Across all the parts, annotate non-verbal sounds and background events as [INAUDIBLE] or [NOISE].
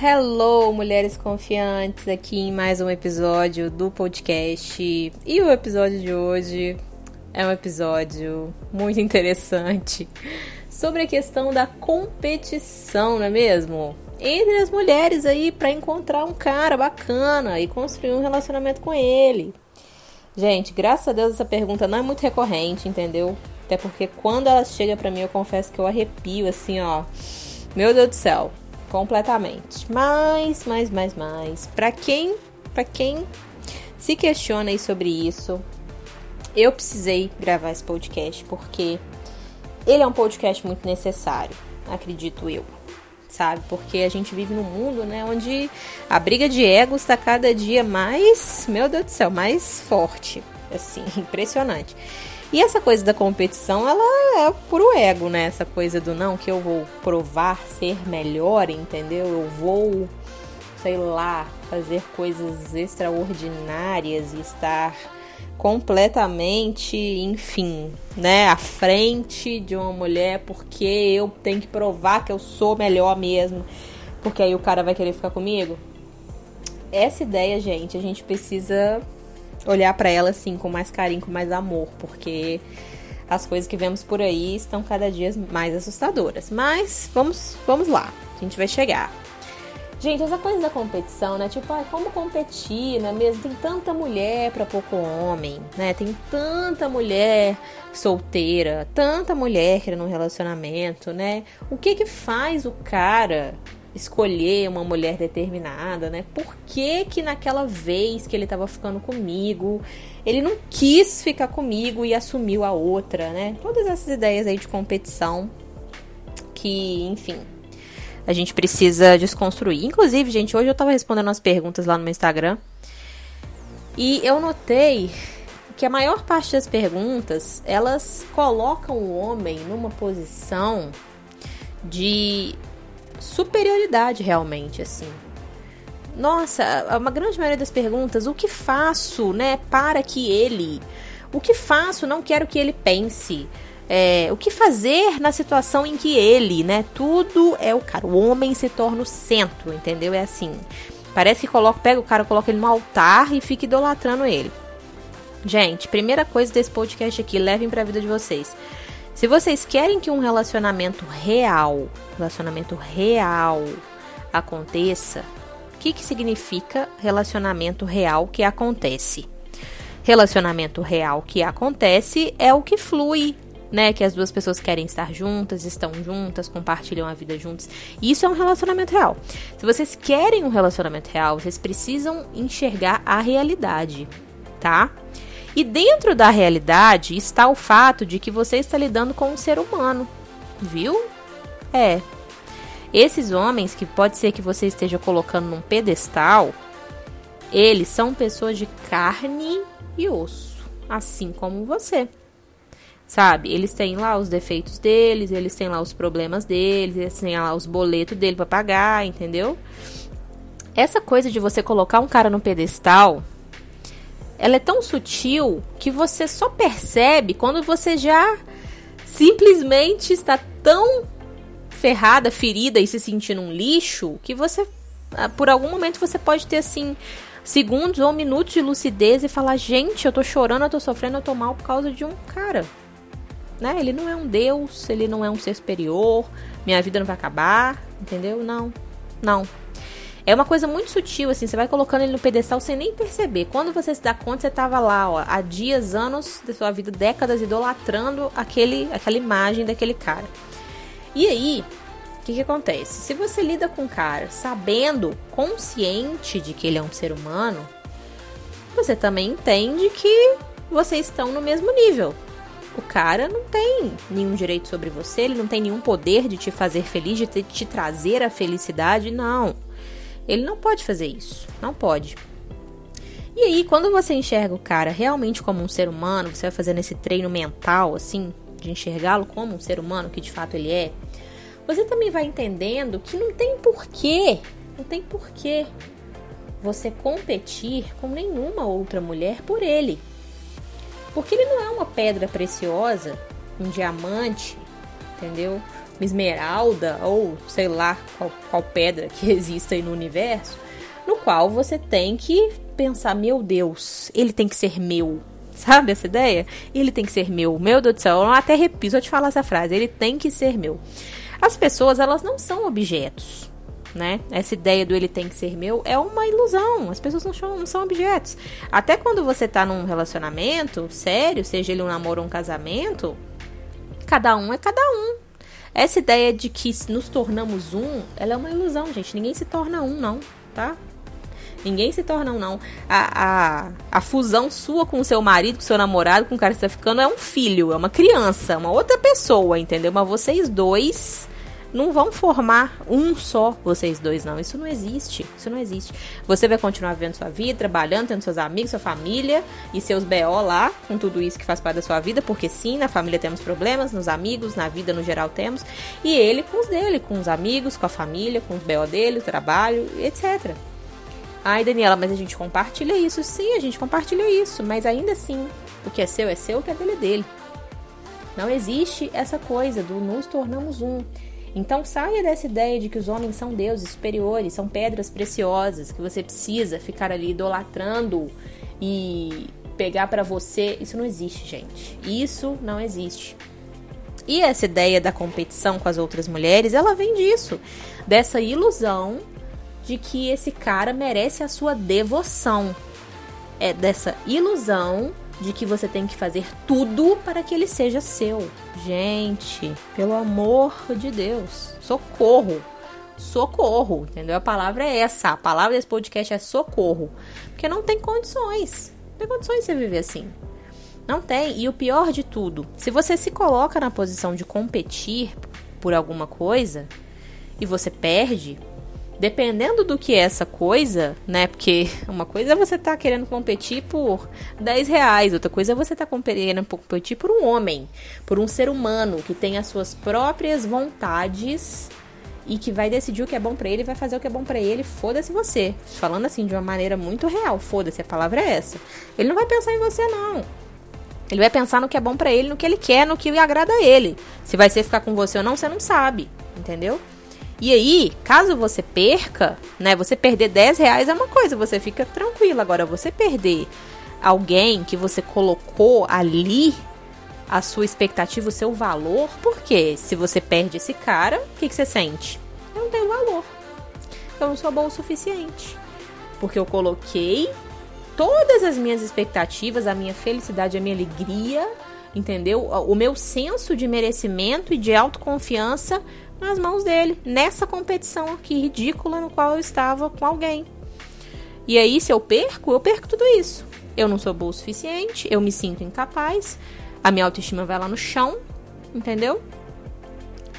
Hello, mulheres confiantes, aqui em mais um episódio do podcast. E o episódio de hoje é um episódio muito interessante sobre a questão da competição, não é mesmo? Entre as mulheres aí para encontrar um cara bacana e construir um relacionamento com ele. Gente, graças a Deus essa pergunta não é muito recorrente, entendeu? Até porque quando ela chega para mim, eu confesso que eu arrepio assim, ó. Meu Deus do céu completamente. Mas, mais, mais, mais. Para quem, para quem se questiona aí sobre isso, eu precisei gravar esse podcast porque ele é um podcast muito necessário, acredito eu. Sabe? Porque a gente vive num mundo, né, onde a briga de egos está cada dia mais, meu Deus do céu, mais forte. Assim, [LAUGHS] impressionante. E essa coisa da competição, ela é puro ego, né? Essa coisa do não, que eu vou provar ser melhor, entendeu? Eu vou, sei lá, fazer coisas extraordinárias e estar completamente, enfim, né, à frente de uma mulher porque eu tenho que provar que eu sou melhor mesmo, porque aí o cara vai querer ficar comigo. Essa ideia, gente, a gente precisa olhar para ela assim com mais carinho, com mais amor, porque as coisas que vemos por aí estão cada dia mais assustadoras. Mas vamos, vamos lá, a gente vai chegar. Gente, essa coisa da competição, né? Tipo, ah, como competir, não é mesmo? Tem tanta mulher para pouco homem, né? Tem tanta mulher solteira, tanta mulher querendo um relacionamento, né? O que que faz o cara escolher uma mulher determinada, né? Por que que naquela vez que ele estava ficando comigo, ele não quis ficar comigo e assumiu a outra, né? Todas essas ideias aí de competição que, enfim, a gente precisa desconstruir. Inclusive, gente, hoje eu estava respondendo as perguntas lá no meu Instagram e eu notei que a maior parte das perguntas, elas colocam o homem numa posição de superioridade realmente, assim. Nossa, uma grande maioria das perguntas, o que faço, né, para que ele, o que faço, não quero que ele pense. É, o que fazer na situação em que ele, né? Tudo é o cara. O homem se torna o centro, entendeu? É assim. Parece que coloca, pega o cara, coloca ele no altar e fica idolatrando ele. Gente, primeira coisa desse podcast aqui, levem para a vida de vocês. Se vocês querem que um relacionamento real, relacionamento real aconteça, o que, que significa relacionamento real que acontece? Relacionamento real que acontece é o que flui, né? Que as duas pessoas querem estar juntas, estão juntas, compartilham a vida juntas. Isso é um relacionamento real. Se vocês querem um relacionamento real, vocês precisam enxergar a realidade, tá? E dentro da realidade está o fato de que você está lidando com um ser humano, viu? É. Esses homens que pode ser que você esteja colocando num pedestal, eles são pessoas de carne e osso, assim como você. Sabe? Eles têm lá os defeitos deles, eles têm lá os problemas deles, eles têm lá os boletos dele para pagar, entendeu? Essa coisa de você colocar um cara no pedestal ela é tão sutil que você só percebe quando você já simplesmente está tão ferrada, ferida e se sentindo um lixo que você ah, por algum momento você pode ter assim segundos ou minutos de lucidez e falar: "Gente, eu tô chorando, eu tô sofrendo, eu tô mal por causa de um cara". Né? Ele não é um deus, ele não é um ser superior, minha vida não vai acabar, entendeu? Não. Não. É uma coisa muito sutil, assim, você vai colocando ele no pedestal sem nem perceber. Quando você se dá conta, você tava lá, ó, há dias, anos da sua vida, décadas, idolatrando aquele, aquela imagem daquele cara. E aí, o que, que acontece? Se você lida com o cara sabendo, consciente de que ele é um ser humano, você também entende que vocês estão no mesmo nível. O cara não tem nenhum direito sobre você, ele não tem nenhum poder de te fazer feliz, de te, te trazer a felicidade, não. Ele não pode fazer isso. Não pode. E aí, quando você enxerga o cara realmente como um ser humano, você vai fazendo esse treino mental, assim, de enxergá-lo como um ser humano que de fato ele é, você também vai entendendo que não tem porquê, não tem porquê você competir com nenhuma outra mulher por ele. Porque ele não é uma pedra preciosa, um diamante, entendeu? Esmeralda ou sei lá qual, qual pedra que [LAUGHS] exista aí no universo, no qual você tem que pensar: meu Deus, ele tem que ser meu. Sabe essa ideia? Ele tem que ser meu. Meu Deus do céu, eu até repito eu te falar essa frase. Ele tem que ser meu. As pessoas, elas não são objetos né? Essa ideia do ele tem que ser meu é uma ilusão. As pessoas não são, não são objetos. Até quando você tá num relacionamento sério, seja ele um namoro ou um casamento, cada um é cada um. Essa ideia de que nos tornamos um, ela é uma ilusão, gente. Ninguém se torna um, não, tá? Ninguém se torna um, não. A, a, a fusão sua com o seu marido, com o seu namorado, com o cara que você tá ficando, é um filho, é uma criança, uma outra pessoa, entendeu? Mas vocês dois não vão formar um só, vocês dois, não. Isso não existe. Isso não existe. Você vai continuar vivendo sua vida, trabalhando, tendo seus amigos, sua família e seus BO lá, com tudo isso que faz parte da sua vida, porque sim, na família temos problemas, nos amigos, na vida no geral temos. E ele com os dele, com os amigos, com a família, com os BO dele, o trabalho, etc. Ai, Daniela, mas a gente compartilha isso. Sim, a gente compartilha isso, mas ainda assim, o que é seu é seu, o que é dele é dele. Não existe essa coisa do nos tornamos um. Então saia dessa ideia de que os homens são deuses superiores, são pedras preciosas, que você precisa ficar ali idolatrando e pegar para você. Isso não existe, gente. Isso não existe. E essa ideia da competição com as outras mulheres, ela vem disso, dessa ilusão de que esse cara merece a sua devoção. É dessa ilusão de que você tem que fazer tudo para que ele seja seu. Gente, pelo amor de Deus, socorro. Socorro, entendeu? A palavra é essa. A palavra desse podcast é socorro. Porque não tem condições. Não tem condições de você viver assim. Não tem. E o pior de tudo, se você se coloca na posição de competir por alguma coisa e você perde, dependendo do que é essa coisa, né? Porque [LAUGHS] uma coisa é você tá querendo competir por 10 reais, outra coisa é você tá querendo competir por um homem, por um ser humano que tem as suas próprias vontades e que vai decidir o que é bom para ele, vai fazer o que é bom para ele, foda-se você. Falando assim de uma maneira muito real, foda-se, a palavra é essa. Ele não vai pensar em você não. Ele vai pensar no que é bom para ele, no que ele quer, no que agrada a ele. Se vai ser ficar com você ou não, você não sabe, entendeu? E aí, caso você perca, né? Você perder 10 reais é uma coisa, você fica tranquilo. Agora, você perder alguém que você colocou ali a sua expectativa, o seu valor, porque se você perde esse cara, o que, que você sente? Eu não tenho valor. Eu não sou bom o suficiente. Porque eu coloquei todas as minhas expectativas, a minha felicidade, a minha alegria, entendeu? O meu senso de merecimento e de autoconfiança nas mãos dele, nessa competição aqui ridícula no qual eu estava com alguém. E aí, se eu perco, eu perco tudo isso. Eu não sou boa o suficiente, eu me sinto incapaz, a minha autoestima vai lá no chão, entendeu?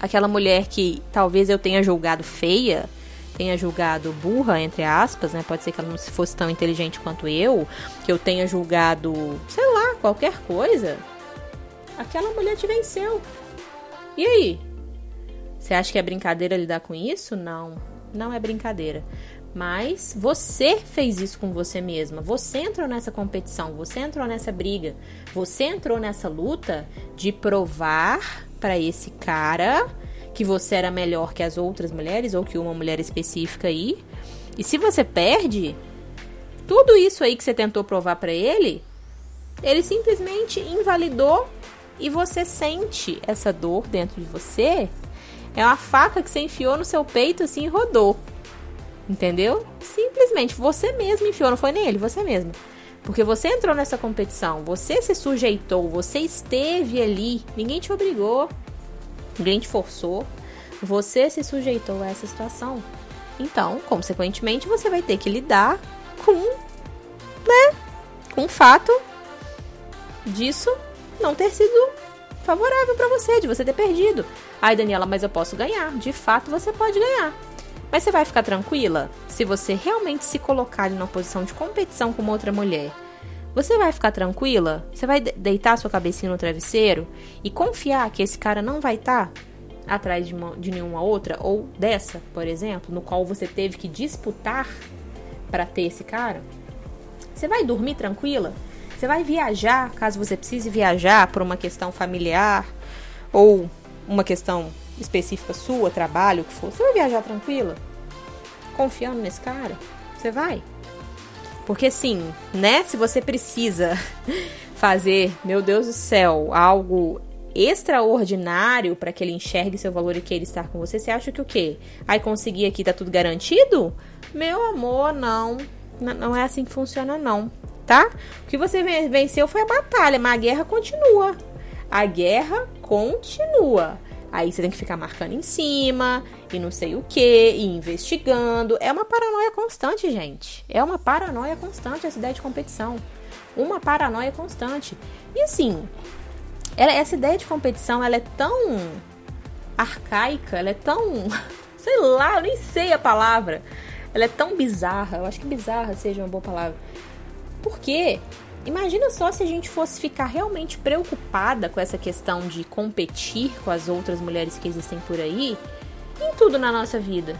Aquela mulher que talvez eu tenha julgado feia, tenha julgado burra, entre aspas, né? Pode ser que ela não fosse tão inteligente quanto eu, que eu tenha julgado, sei lá, qualquer coisa. Aquela mulher te venceu. E aí? Você acha que é brincadeira lidar com isso? Não, não é brincadeira. Mas você fez isso com você mesma. Você entrou nessa competição, você entrou nessa briga, você entrou nessa luta de provar para esse cara que você era melhor que as outras mulheres ou que uma mulher específica aí. E se você perde, tudo isso aí que você tentou provar para ele, ele simplesmente invalidou e você sente essa dor dentro de você é uma faca que você enfiou no seu peito assim e rodou. Entendeu? Simplesmente você mesmo enfiou, não foi nele, você mesmo. Porque você entrou nessa competição, você se sujeitou, você esteve ali, ninguém te obrigou, ninguém te forçou, você se sujeitou a essa situação. Então, consequentemente, você vai ter que lidar com, né, com o fato disso não ter sido favorável para você, de você ter perdido. Ai, Daniela, mas eu posso ganhar. De fato, você pode ganhar. Mas você vai ficar tranquila se você realmente se colocar em uma posição de competição com uma outra mulher? Você vai ficar tranquila? Você vai deitar sua cabecinha no travesseiro e confiar que esse cara não vai estar tá atrás de, uma, de nenhuma outra ou dessa, por exemplo, no qual você teve que disputar para ter esse cara? Você vai dormir tranquila? Você vai viajar, caso você precise viajar por uma questão familiar ou uma questão específica sua, trabalho, o que for, você vai viajar tranquila? Confiando nesse cara? Você vai? Porque assim, né? Se você precisa [LAUGHS] fazer, meu Deus do céu, algo extraordinário para que ele enxergue seu valor e queira estar com você, você acha que o quê? Aí conseguir aqui tá tudo garantido? Meu amor, não. Não é assim que funciona, não. Tá? O que você venceu foi a batalha, mas a guerra continua. A guerra continua. Aí você tem que ficar marcando em cima, e não sei o que, e investigando. É uma paranoia constante, gente. É uma paranoia constante essa ideia de competição. Uma paranoia constante. E assim, ela, essa ideia de competição, ela é tão arcaica, ela é tão. [LAUGHS] Sei lá, eu nem sei a palavra. Ela é tão bizarra. Eu acho que bizarra seja uma boa palavra. Porque Imagina só se a gente fosse ficar realmente preocupada com essa questão de competir com as outras mulheres que existem por aí em tudo na nossa vida.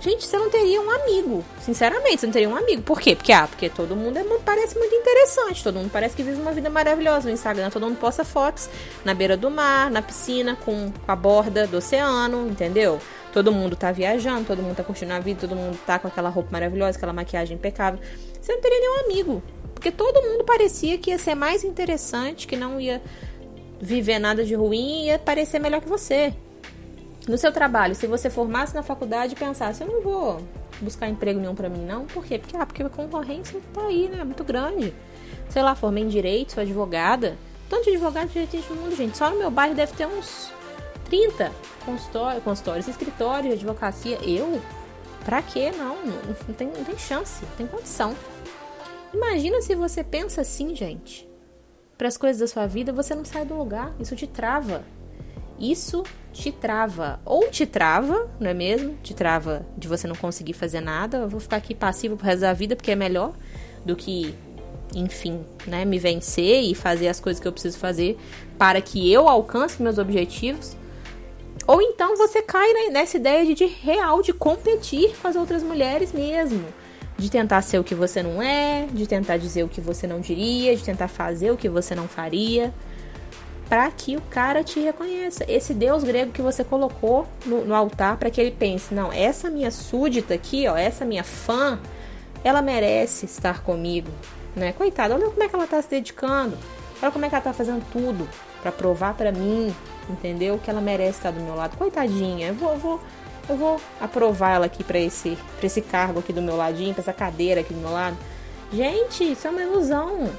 Gente, você não teria um amigo. Sinceramente, você não teria um amigo. Por quê? Porque, ah, porque todo mundo é, parece muito interessante. Todo mundo parece que vive uma vida maravilhosa no Instagram. Todo mundo posta fotos na beira do mar, na piscina, com a borda do oceano, entendeu? Todo mundo tá viajando, todo mundo tá curtindo a vida, todo mundo tá com aquela roupa maravilhosa, aquela maquiagem impecável. Você não teria nenhum amigo. Porque todo mundo parecia que ia ser mais interessante, que não ia viver nada de ruim ia parecer melhor que você. No seu trabalho, se você formasse na faculdade e pensasse, eu não vou buscar emprego nenhum para mim, não. Por quê? Porque, ah, porque a concorrência tá aí, né? Muito grande. Sei lá, formei em direito, sou advogada. Tanto de advogado de direito no mundo, gente. Só no meu bairro deve ter uns 30 consultórios, consultórios escritórios advocacia. Eu? Pra quê? Não, não, tem, não tem chance, não tem condição. Imagina se você pensa assim, gente. Para as coisas da sua vida, você não sai do lugar. Isso te trava. Isso te trava. Ou te trava, não é mesmo? Te trava de você não conseguir fazer nada. Eu vou ficar aqui passivo pro resto da vida porque é melhor do que, enfim, né, me vencer e fazer as coisas que eu preciso fazer para que eu alcance meus objetivos. Ou então você cai nessa ideia de, de real de competir com as outras mulheres mesmo de tentar ser o que você não é, de tentar dizer o que você não diria, de tentar fazer o que você não faria, para que o cara te reconheça. Esse deus grego que você colocou no, no altar para que ele pense: não, essa minha súdita aqui, ó, essa minha fã, ela merece estar comigo, né? Coitada, olha como é que ela tá se dedicando, olha como é que ela tá fazendo tudo para provar para mim, entendeu? Que ela merece estar do meu lado. Coitadinha, eu vou, vou eu vou aprovar ela aqui para esse, pra esse cargo aqui do meu ladinho, pra essa cadeira aqui do meu lado. Gente, isso é uma ilusão.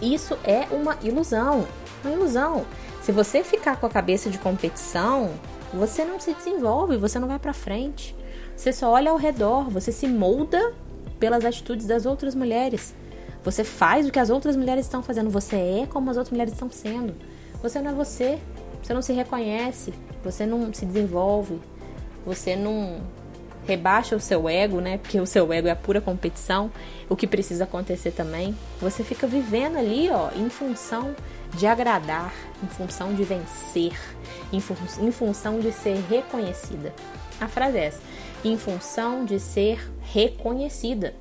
Isso é uma ilusão. Uma ilusão. Se você ficar com a cabeça de competição, você não se desenvolve, você não vai para frente. Você só olha ao redor, você se molda pelas atitudes das outras mulheres. Você faz o que as outras mulheres estão fazendo, você é como as outras mulheres estão sendo. Você não é você, você não se reconhece, você não se desenvolve, você não rebaixa o seu ego, né? Porque o seu ego é a pura competição, o que precisa acontecer também. Você fica vivendo ali, ó, em função de agradar, em função de vencer, em, fun em função de ser reconhecida. A frase é essa: em função de ser reconhecida.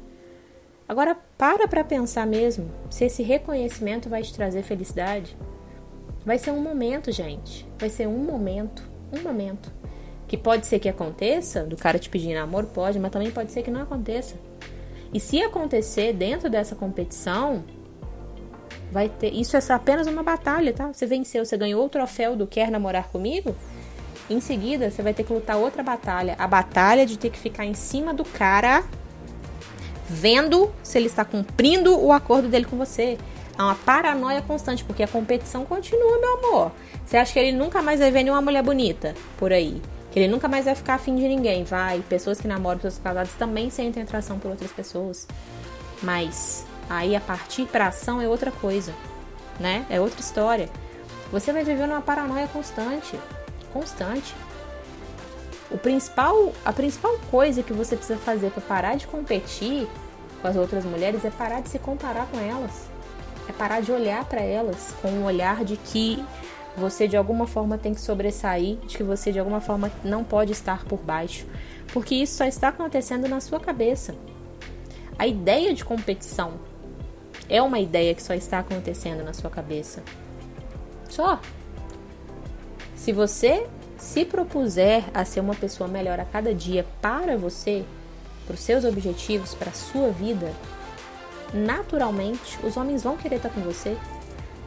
Agora para para pensar mesmo se esse reconhecimento vai te trazer felicidade. Vai ser um momento, gente. Vai ser um momento, um momento. Que pode ser que aconteça, do cara te pedir namoro, pode, mas também pode ser que não aconteça. E se acontecer dentro dessa competição, vai ter. Isso é apenas uma batalha, tá? Você venceu, você ganhou o troféu do Quer Namorar Comigo. Em seguida, você vai ter que lutar outra batalha. A batalha de ter que ficar em cima do cara, vendo se ele está cumprindo o acordo dele com você. É uma paranoia constante, porque a competição continua, meu amor. Você acha que ele nunca mais vai ver nenhuma mulher bonita por aí? Que ele nunca mais vai ficar afim de ninguém. Vai, pessoas que namoram, pessoas casadas também sentem atração por outras pessoas. Mas aí a partir para ação é outra coisa, né? É outra história. Você vai viver numa paranoia constante, constante. O principal, a principal coisa que você precisa fazer para parar de competir com as outras mulheres é parar de se comparar com elas. É parar de olhar para elas com um olhar de que você de alguma forma tem que sobressair, de que você de alguma forma não pode estar por baixo, porque isso só está acontecendo na sua cabeça. A ideia de competição é uma ideia que só está acontecendo na sua cabeça. Só. Se você se propuser a ser uma pessoa melhor a cada dia para você, para os seus objetivos, para a sua vida, naturalmente os homens vão querer estar com você.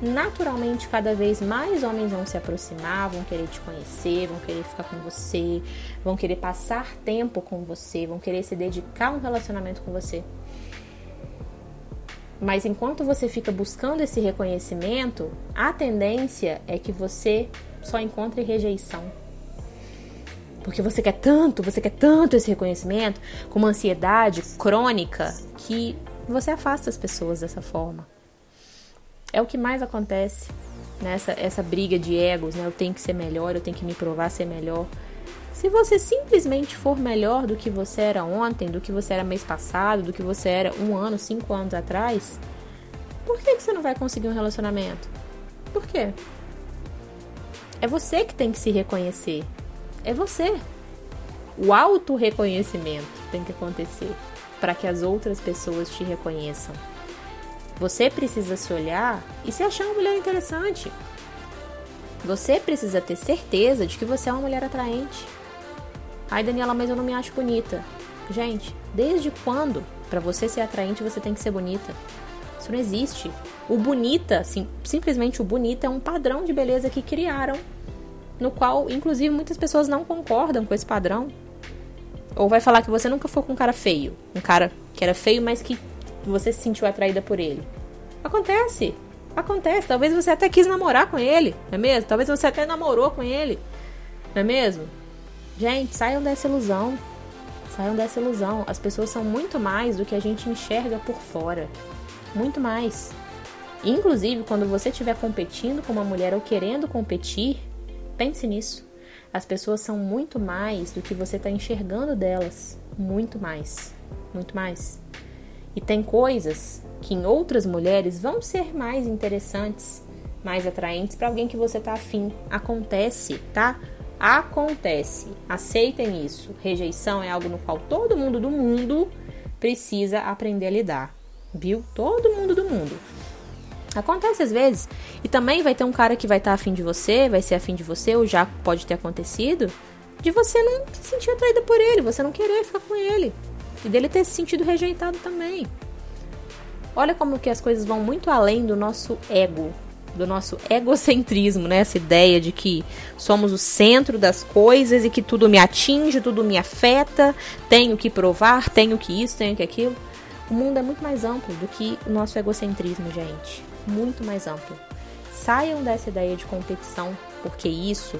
Naturalmente, cada vez mais homens vão se aproximar, vão querer te conhecer, vão querer ficar com você, vão querer passar tempo com você, vão querer se dedicar a um relacionamento com você. Mas enquanto você fica buscando esse reconhecimento, a tendência é que você só encontre rejeição. Porque você quer tanto, você quer tanto esse reconhecimento, com uma ansiedade crônica, que você afasta as pessoas dessa forma. É o que mais acontece nessa essa briga de egos, né? Eu tenho que ser melhor, eu tenho que me provar ser melhor. Se você simplesmente for melhor do que você era ontem, do que você era mês passado, do que você era um ano, cinco anos atrás, por que, que você não vai conseguir um relacionamento? Por quê? É você que tem que se reconhecer. É você. O auto-reconhecimento tem que acontecer para que as outras pessoas te reconheçam. Você precisa se olhar e se achar uma mulher interessante. Você precisa ter certeza de que você é uma mulher atraente. Ai, Daniela, mas eu não me acho bonita. Gente, desde quando para você ser atraente você tem que ser bonita? Isso não existe. O bonita, sim, simplesmente o bonita é um padrão de beleza que criaram no qual, inclusive, muitas pessoas não concordam com esse padrão. Ou vai falar que você nunca foi com um cara feio. Um cara que era feio, mas que você se sentiu atraída por ele. Acontece. Acontece. Talvez você até quis namorar com ele, não é mesmo? Talvez você até namorou com ele, não é mesmo? Gente, saiam dessa ilusão. Saiam dessa ilusão. As pessoas são muito mais do que a gente enxerga por fora. Muito mais. Inclusive, quando você estiver competindo com uma mulher ou querendo competir, Pense nisso. As pessoas são muito mais do que você está enxergando delas. Muito mais. Muito mais. E tem coisas que em outras mulheres vão ser mais interessantes, mais atraentes para alguém que você tá afim. Acontece, tá? Acontece. Aceitem isso. Rejeição é algo no qual todo mundo do mundo precisa aprender a lidar. Viu? Todo mundo do mundo. Acontece às vezes. E também vai ter um cara que vai estar tá afim de você, vai ser afim de você, ou já pode ter acontecido, de você não se sentir atraída por ele, você não querer ficar com ele. E dele ter se sentido rejeitado também. Olha como que as coisas vão muito além do nosso ego, do nosso egocentrismo, né? Essa ideia de que somos o centro das coisas e que tudo me atinge, tudo me afeta, tenho que provar, tenho que isso, tenho que aquilo. O mundo é muito mais amplo do que o nosso egocentrismo, gente muito mais amplo. Saiam dessa ideia de competição, porque isso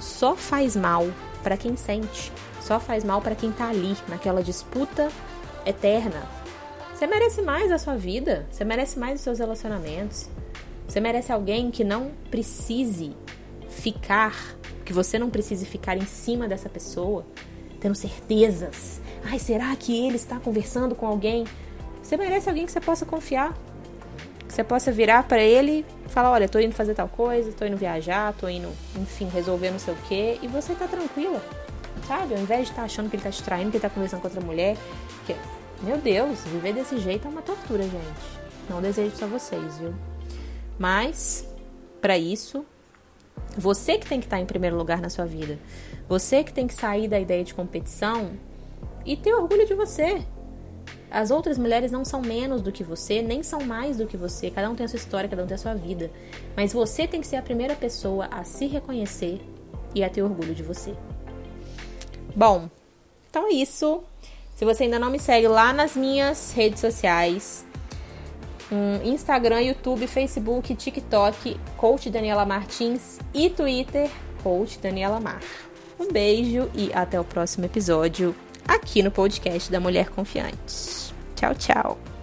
só faz mal para quem sente, só faz mal para quem tá ali, naquela disputa eterna. Você merece mais da sua vida, você merece mais dos seus relacionamentos. Você merece alguém que não precise ficar, que você não precise ficar em cima dessa pessoa, tendo certezas. Ai, será que ele está conversando com alguém? Você merece alguém que você possa confiar, você possa virar para ele e falar, olha, tô indo fazer tal coisa, tô indo viajar, tô indo, enfim, resolver não sei o quê, e você tá tranquila, sabe? Ao invés de estar tá achando que ele tá te traindo, que ele tá conversando com outra mulher, que, meu Deus, viver desse jeito é uma tortura, gente. Não desejo isso a vocês, viu? Mas, para isso, você que tem que estar tá em primeiro lugar na sua vida. Você que tem que sair da ideia de competição e ter orgulho de você. As outras mulheres não são menos do que você, nem são mais do que você. Cada um tem a sua história, cada um tem a sua vida. Mas você tem que ser a primeira pessoa a se reconhecer e a ter orgulho de você. Bom, então é isso. Se você ainda não me segue lá nas minhas redes sociais, um Instagram, YouTube, Facebook, TikTok, Coach Daniela Martins e Twitter, Coach Daniela Mar. Um beijo e até o próximo episódio aqui no podcast da Mulher Confiante. Tchau, tchau.